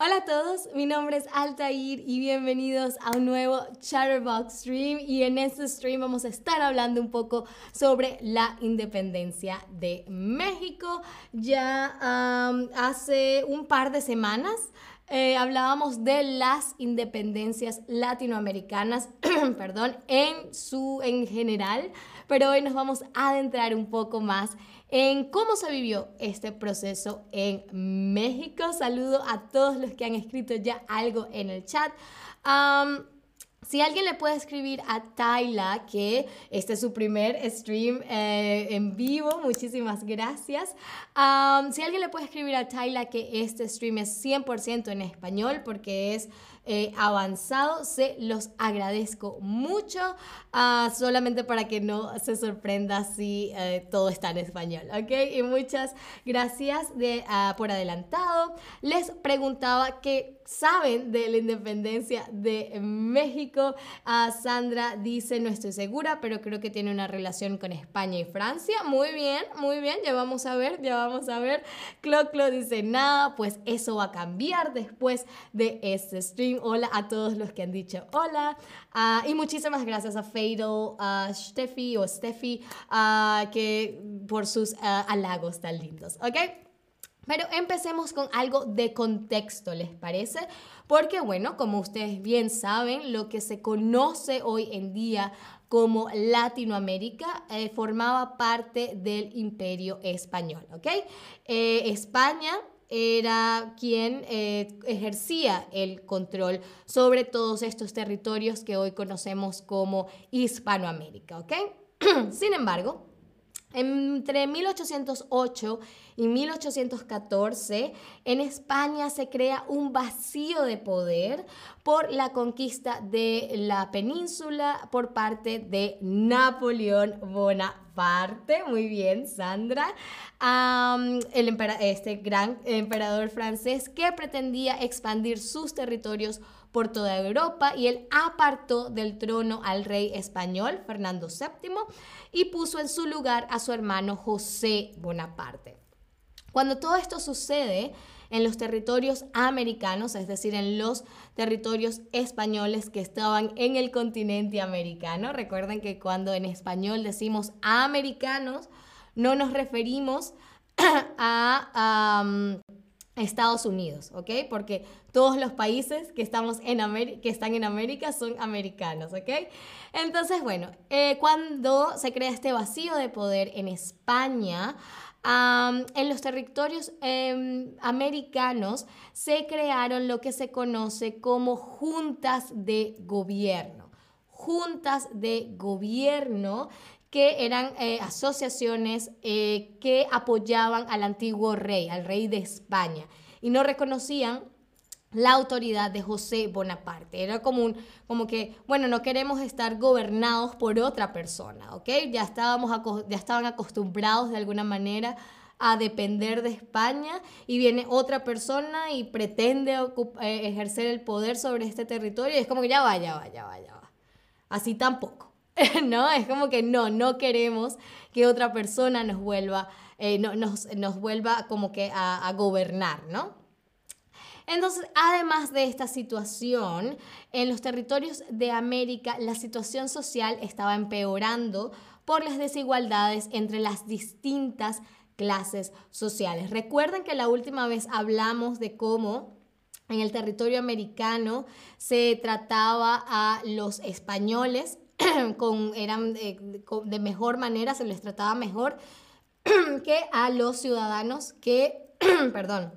Hola a todos, mi nombre es Altair y bienvenidos a un nuevo Chatterbox Stream y en este stream vamos a estar hablando un poco sobre la independencia de México. Ya hace un par de semanas eh, hablábamos de las independencias latinoamericanas, perdón, en su en general, pero hoy nos vamos a adentrar un poco más en cómo se vivió este proceso en México. Saludo a todos los que han escrito ya algo en el chat. Si alguien le puede escribir a Tayla que este es su primer stream eh, en vivo, muchísimas gracias. si alguien le puede escribir a Tayla que este stream es 100% en español porque es eh, avanzado, se los agradezco mucho, ah, solamente para que no se sorprenda si eh, todo está en español, ¿ok? Y muchas gracias de, ah, por adelantado. Les preguntaba que saben de la independencia de México. Ah, Sandra dice, no estoy segura, pero creo que tiene una relación con España y Francia. Muy bien, muy bien, ya vamos a ver, ya vamos a ver. Clo dice, nada, pues eso va a cambiar después de este stream. Hola a todos los que han dicho hola. Ah, y muchísimas gracias a Fatal, a Steffi o Steffi, uh, que por sus halagos tan lindos, ¿ok? Pero empecemos con algo de contexto, ¿les parece? Porque bueno, como ustedes bien saben, lo que se conoce hoy en día como Latinoamérica eh, formaba parte del imperio español, ¿ok? Eh, España era quien eh, ejercía el control sobre todos estos territorios que hoy conocemos como Hispanoamérica, ¿ok? Sin embargo, entre 1808 y 1814, en España se crea un vacío de poder por la conquista de la península por parte de Napoleón Bonaparte. Muy bien, Sandra. el este gran emperador francés que pretendía expandir sus territorios por toda Europa y él apartó del trono al rey español Fernando VII y puso en su lugar a su hermano José Bonaparte. Cuando todo esto sucede en los territorios americanos, es decir, en los territorios españoles que estaban en el continente americano, recuerden que cuando en español decimos americanos, no nos referimos a... Estados Unidos, ¿ok? Porque todos los países que, estamos en que están en América son americanos, ¿ok? Entonces, bueno, eh, cuando se crea este vacío de poder en España, en los territorios em, americanos se crearon lo que se conoce como juntas de gobierno. Juntas de gobierno que eran eh, asociaciones eh, que apoyaban al antiguo rey, al rey de España, y no reconocían la autoridad de José Bonaparte. Era como, como que, bueno, no queremos estar gobernados por otra persona, ¿ok? Ya, estábamos, ya estaban acostumbrados de alguna manera a depender de España y viene otra persona y pretende eh, ejercer el poder sobre este territorio y es como que ya va, ya va, ya va, ya va. Así tampoco. ¿no? Es como que no, no queremos que otra persona nos vuelva, eh, nos, vuelva como que a, a gobernar, ¿no? Entonces, además de esta situación, en los territorios de América la situación social estaba empeorando por las desigualdades entre las distintas clases sociales. Recuerden que la última vez hablamos de cómo en el territorio americano se trataba a los españoles con, eran de, mejor manera, se les trataba mejor que a los ciudadanos que, perdón,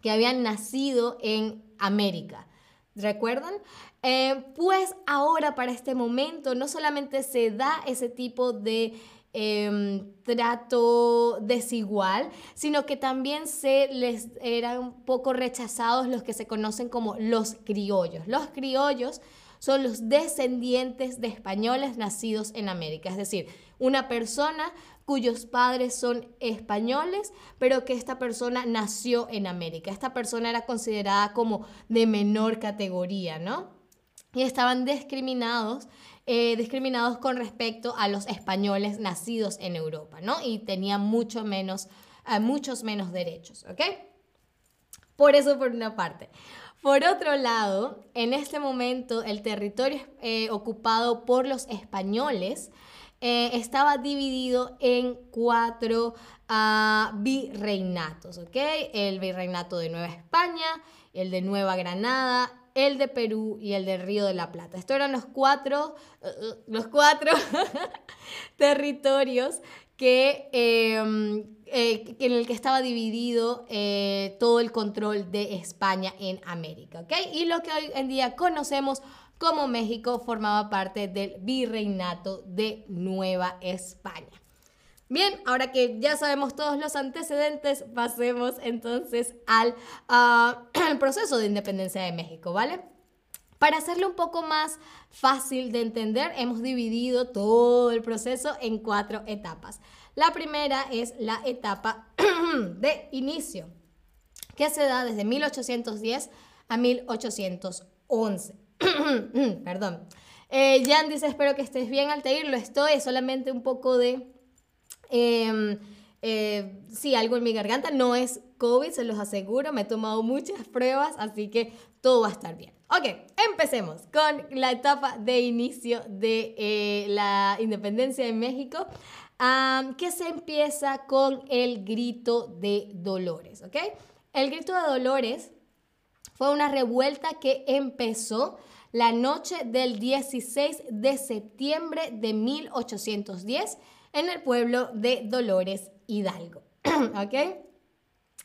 que habían nacido en América. ¿Recuerdan? Eh, pues ahora para este momento no solamente se da ese tipo de em, trato desigual, sino que también se les eran un poco rechazados los que se conocen como los criollos. Los criollos son los descendientes de españoles nacidos en América, es decir, una persona cuyos padres son españoles, pero que esta persona nació en América. Esta persona era considerada como de menor categoría, ¿no? Y estaban discriminados, eh, discriminados con respecto a los españoles nacidos en Europa, ¿no? Y tenían mucho menos, eh, muchos menos derechos, ¿ok? Por eso por una parte. Por otro lado, en este momento el territorio eh, ocupado por los españoles eh, estaba dividido en cuatro uh, virreinatos, ¿ok? El virreinato de Nueva España, el de Nueva Granada, el de Perú y el del Río de la Plata. Estos eran los cuatro, uh, los cuatro territorios que, em, eh, en el que estaba dividido eh, todo el control de España en América, ¿ok? Y lo que hoy en día conocemos como México formaba parte del virreinato de Nueva España. Bien, ahora que ya sabemos todos los antecedentes, pasemos entonces al, ah, al proceso de independencia de México, ¿vale? Para hacerlo un poco más fácil de entender, hemos dividido todo el proceso en cuatro etapas. La primera es la etapa de inicio, que se da desde 1810 a 1811. Perdón. Eh, Jan dice, espero que estés bien, Altair. Lo estoy, es solamente un poco de... Em, eh, sí, algo en mi garganta. No es COVID, se los aseguro. Me he tomado muchas pruebas, así que todo va a estar bien. Ok, empecemos con la etapa de inicio de eh, la independencia de México, que se empieza con el grito de Dolores, ¿ok? El grito de Dolores fue una revuelta que empezó la noche del 16 de septiembre de 1810 en el pueblo de Dolores Hidalgo, ¿ok?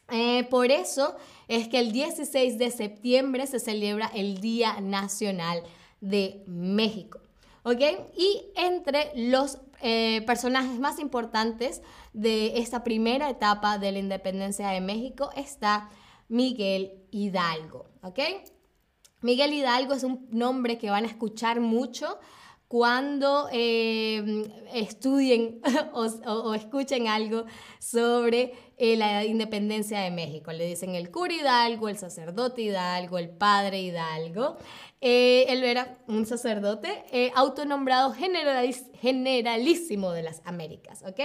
Eh, por eso es que el 16 de septiembre se celebra el Día Nacional de México. ¿Ok? Y entre los eh, personajes más importantes de esta primera etapa de la independencia de México está Miguel Hidalgo. ¿Ok? Miguel Hidalgo es un nombre que van a escuchar mucho cuando eh, estudien o, escuchen algo sobre eh, la independencia de México. Le dicen el cura Hidalgo, el sacerdote Hidalgo, el padre Hidalgo. Eh, él era un sacerdote autonombrado generalísimo de las Américas, ¿ok?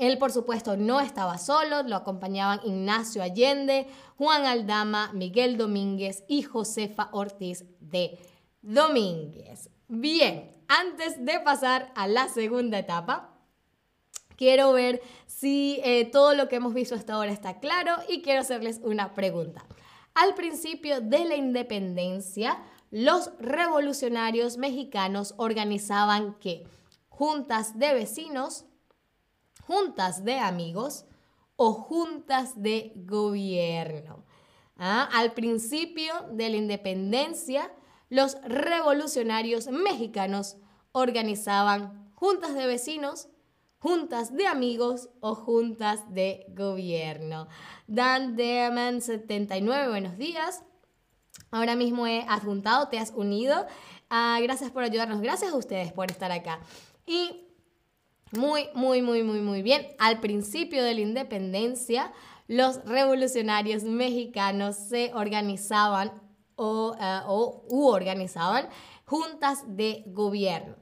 Él, por supuesto, no estaba solo, lo acompañaban Ignacio Allende, Juan Aldama, Miguel Domínguez y Josefa Ortiz de Domínguez. Bien, antes de pasar a la segunda etapa, quiero ver si eh, todo lo que hemos visto hasta ahora está claro y quiero hacerles una pregunta. Al principio de la independencia, los revolucionarios mexicanos organizaban qué? Juntas de vecinos, juntas de amigos o juntas de gobierno. ¿Ah? Al principio de la independencia, los revolucionarios mexicanos organizaban juntas de vecinos, juntas de amigos o juntas de gobierno. Dan Deman 79, buenos días. Ahora mismo he adjuntado, te has unido. Ah, gracias por ayudarnos, gracias a ustedes por estar acá. Y muy, muy, muy, muy, muy bien. Al principio de la independencia, los revolucionarios mexicanos se organizaban eh, o, u organizaban juntas de gobierno.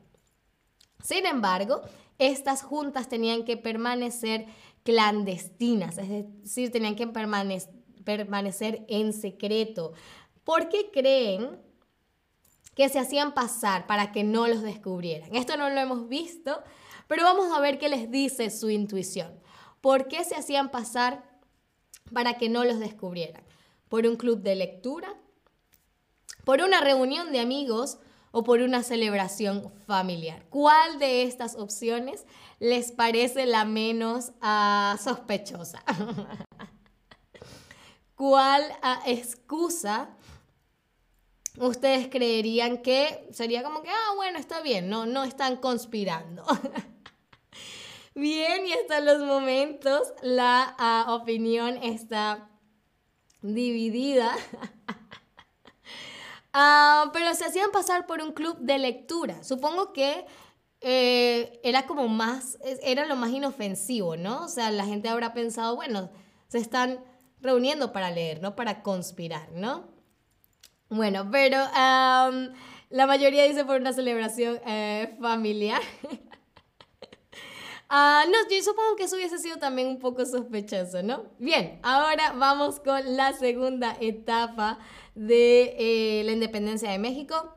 Sin embargo, estas juntas tenían que permanecer clandestinas, es decir, tenían que permanecer en secreto. ¿Por qué creen que se hacían pasar para que no los descubrieran? Esto no lo hemos visto, pero vamos a ver qué les dice su intuición. ¿Por qué se hacían pasar para que no los descubrieran? ¿Por un club de lectura? Por una reunión de amigos o por una celebración familiar. ¿Cuál de estas opciones les parece la menos uh, sospechosa? ¿Cuál uh, excusa ustedes creerían que sería como que, ah, bueno, está bien, no, no están conspirando? bien, y hasta los momentos la uh, opinión está dividida. Ah, pero se hacían pasar por un club de lectura. Supongo que eh, era como más, era lo más inofensivo, ¿no? O sea, la gente habrá pensado, bueno, se están reuniendo para leer, no para conspirar, ¿no? Bueno, pero la mayoría dice por una celebración eh, familiar. Ah, no, yo supongo que eso hubiese sido también un poco sospechoso, ¿no? Bien, ahora vamos con la segunda etapa de eh, la independencia de México.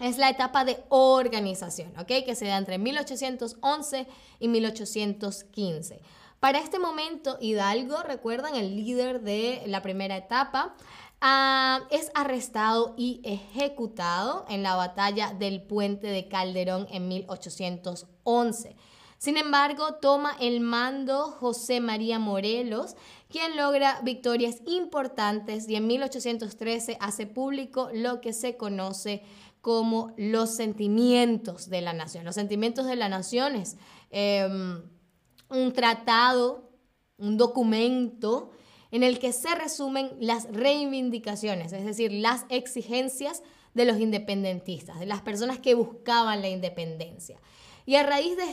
Es la etapa de organización, ¿ok? Que se da entre 1811 y 1815. Para este momento, Hidalgo, recuerdan, el líder de la primera etapa, ah, es arrestado y ejecutado en la batalla del puente de Calderón en 1811. Sin embargo, toma el mando José María Morelos, quien logra victorias importantes y en 1813 hace público lo que se conoce como los sentimientos de la nación. Los sentimientos de la nación es em, un tratado, un documento en el que se resumen las reivindicaciones, es decir, las exigencias de los independentistas, de las personas que buscaban la independencia. Y a raíz de,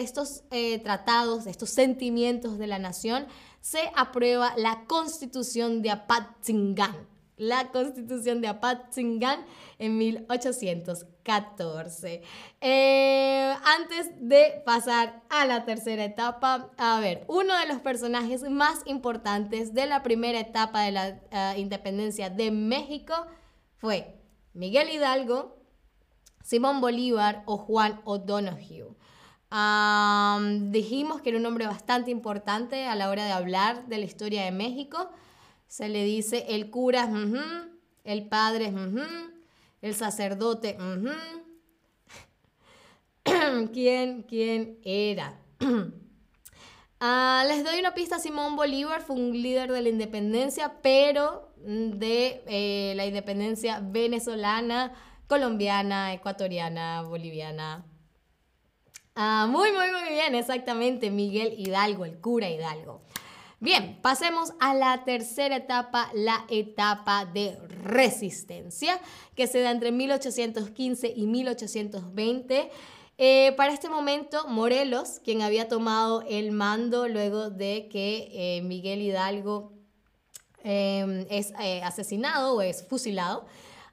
estos eh, tratados, de estos sentimientos de la nación, se aprueba la constitución de Apatzingán. La constitución de Apatzingán en 1814. Eh, antes de pasar a la tercera etapa, a ver, uno de los personajes más importantes de la primera etapa de la eh, independencia de México fue Miguel Hidalgo, Simón Bolívar o Juan O'Donoghue. dijimos que era un hombre bastante importante a la hora de hablar de la historia de México. Se le dice el cura, el padre, el sacerdote. ¿Quién, ¿Quién era? Ah, les doy una pista, Simón Bolívar fue un líder de la independencia, pero de eh, la independencia venezolana colombiana, ecuatoriana, boliviana. Ah, muy, muy, muy bien, exactamente, Miguel Hidalgo, el cura Hidalgo. Bien, pasemos a la tercera etapa, la etapa de resistencia, que se da entre 1815 y 1820. Eh, para este momento, Morelos, quien había tomado el mando luego de que eh, Miguel Hidalgo eh, es asesinado o es fusilado,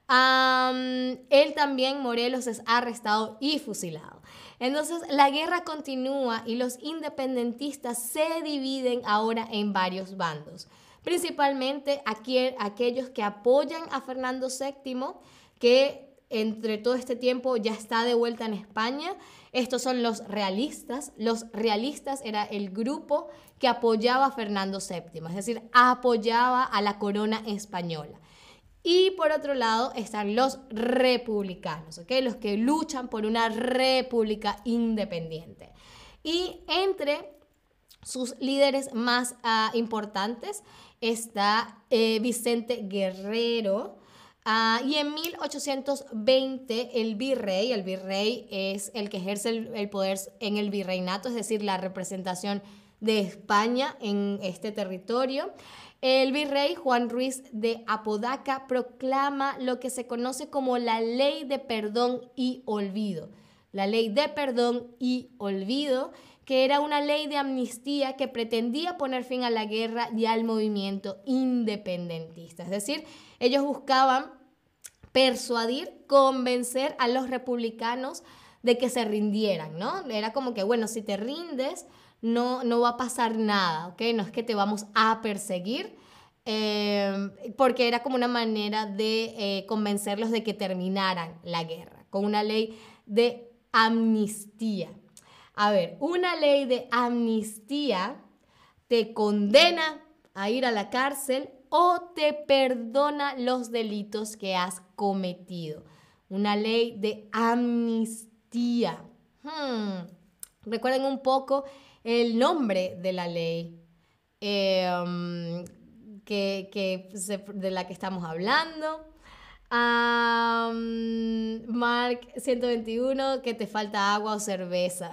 él también, Morelos, es arrestado y fusilado. Entonces, la guerra continúa y los independentistas se dividen ahora en varios bandos. Principalmente aquellos que apoyan a Fernando VII, que entre todo este tiempo ya está de vuelta en España. Estos son los realistas. Los realistas era el grupo que apoyaba a Fernando VII, es decir, apoyaba a la corona española. Y por otro lado están los republicanos, ¿ok? Los que luchan por una república independiente. Y entre sus líderes más ah, importantes está eh, Vicente Guerrero. Ah, y en 1820 el virrey, el virrey es el que ejerce el poder en el virreinato, es decir, la representación de España en este territorio. El virrey Juan Ruiz de Apodaca proclama lo que se conoce como la ley de perdón y olvido. La ley de perdón y olvido, que era una ley de amnistía que pretendía poner fin a la guerra y al movimiento independentista. Es decir, ellos buscaban persuadir, convencer a los republicanos de que se rindieran, ¿no? Era como que, bueno, si te rindes, no, no va a pasar nada, ¿ok? No es que te vamos a perseguir, eh, porque era como una manera de eh, convencerlos de que terminaran la guerra, con una ley de amnistía. A ver, una ley de amnistía te condena a ir a la cárcel o te perdona los delitos que has cometido. Una ley de amnistía. Hmm. Recuerden un poco el nombre de la ley em, que, de la que estamos hablando. Mark 121, que te falta agua o cerveza.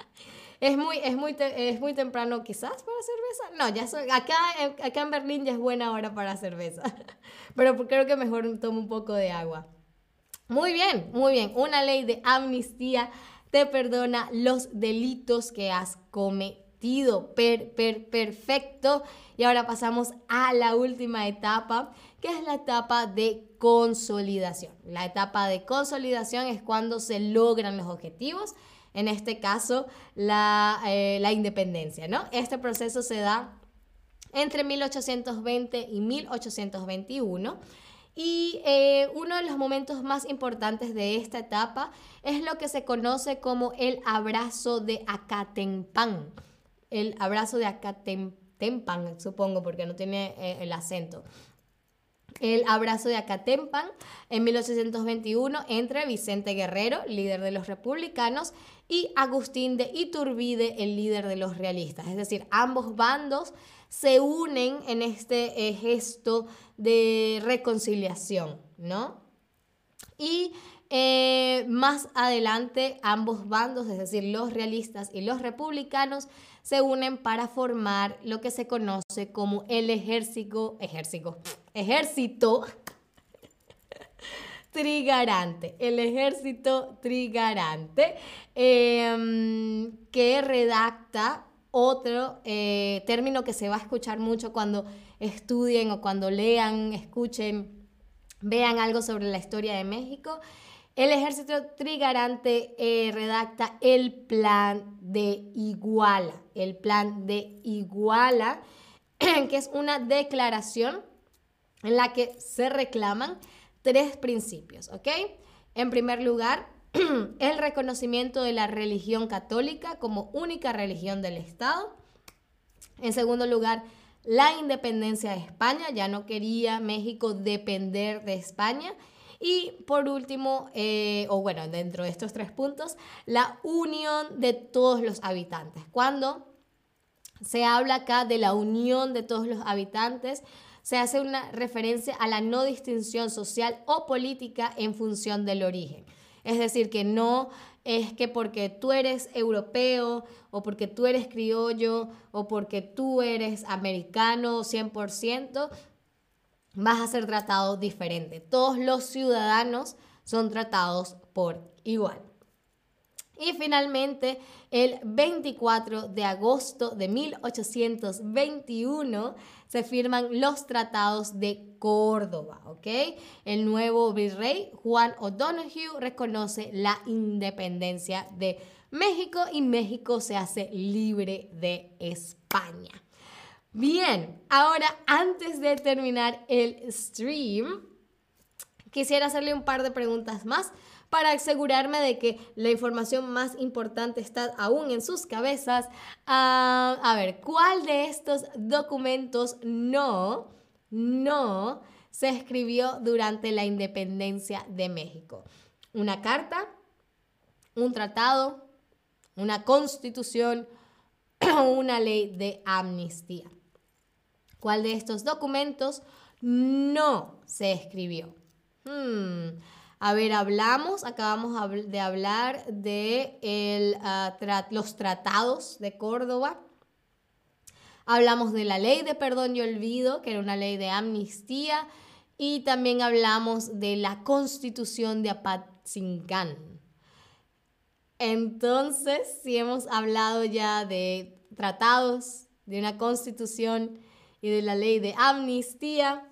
es, muy, es, muy es muy temprano quizás para cerveza. No, ya acá, acá en Berlín ya es buena hora para cerveza. Pero creo que mejor tomo un poco de agua. Muy bien, muy bien. Una ley de amnistía te perdona los delitos que has cometido. Per, per, perfecto. Y ahora pasamos a la última etapa, que es la etapa de consolidación. La etapa de consolidación es cuando se logran los objetivos. en este caso, la, eh, la independencia, ¿no? Este proceso se da entre 1820 y 1821. Y eh, uno de los momentos más importantes de esta etapa es lo que se conoce como el abrazo de Acatempan. El abrazo de Acatempan, supongo, porque no tiene eh, el acento el abrazo de Acatempan en 1821 entre Vicente Guerrero, líder de los republicanos, y Agustín de Iturbide, el líder de los realistas. Es decir, ambos bandos se unen en este eh, gesto de reconciliación, ¿no? Y eh, más adelante ambos bandos, es decir, los realistas y los republicanos, se unen para formar lo que se conoce como el ejército, ejército, ejército trigarante, el ejército trigarante, em, que redacta otro eh, término que se va a escuchar mucho cuando estudien o cuando lean, escuchen, vean algo sobre la historia de México. El ejército trigarante eh, redacta el plan de Iguala, el plan de Iguala, que es una declaración en la que se reclaman tres principios, ¿ok? En primer lugar, el reconocimiento de la religión católica como única religión del Estado. En segundo lugar, la independencia de España. Ya no quería México depender de España. Y por último, eh, o bueno, dentro de estos tres puntos, la unión de todos los habitantes. Cuando se habla acá de la unión de todos los habitantes, se hace una referencia a la no distinción social o política en función del origen. Es decir, que no es que porque tú eres europeo o porque tú eres criollo o porque tú eres americano 100%, vas a ser tratado diferente. Todos los ciudadanos son tratados por igual. Y finalmente, el 24 de agosto de 1821 se firman los tratados de Córdoba, ¿ok? El nuevo virrey Juan O'Donoghue reconoce la independencia de México y México se hace libre de España. Bien, ahora antes de terminar el stream, quisiera hacerle un par de preguntas más para asegurarme de que la información más importante está aún en sus cabezas. Ah, a ver, ¿cuál de estos documentos no, no se escribió durante la independencia de México? ¿Una carta? ¿Un tratado? ¿Una constitución? ¿O una ley de amnistía? ¿Cuál de estos documentos no se escribió? Hmm. A ver, hablamos, acabamos de hablar de ah, los tratados de Córdoba. Hablamos de la ley de perdón y olvido, que era una ley de amnistía. Y también hablamos de la constitución de Apatzingán. Entonces, si hemos hablado ya de tratados, de una constitución y de la ley de amnistía,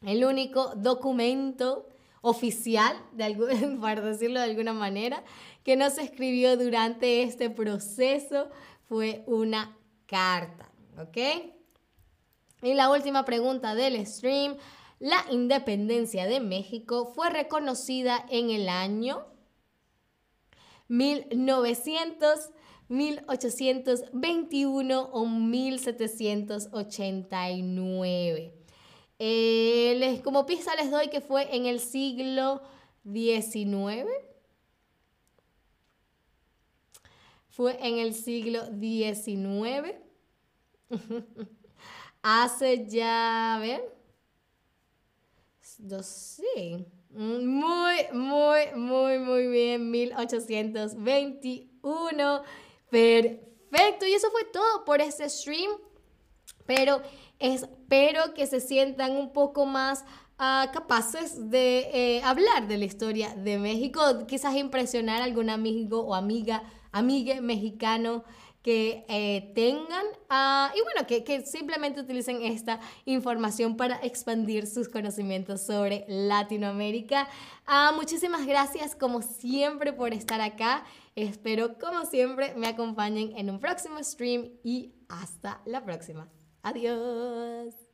el único documento oficial, de para decirlo de alguna manera, que no se escribió durante este proceso fue una carta, ¿ok? Y la última pregunta del stream, la independencia de México fue reconocida en el año 1900, 1821 o 1789. Eh, les, como pista les doy que fue en el siglo XIX. Fue en el siglo XIX. Hace ya, ver. sí. Muy, muy, muy, muy bien. 1821. Perfecto. Y eso fue todo por este stream. Pero espero que se sientan un poco más ah, capaces de eh, hablar de la historia de México, quizás impresionar a algún amigo o amiga, amigue mexicano que eh, tengan ah, y bueno, que, que, simplemente utilicen esta información para expandir sus conocimientos sobre Latinoamérica. Ah, muchísimas gracias como siempre por estar acá. Espero como siempre me acompañen en un próximo stream y hasta la próxima. Adiós.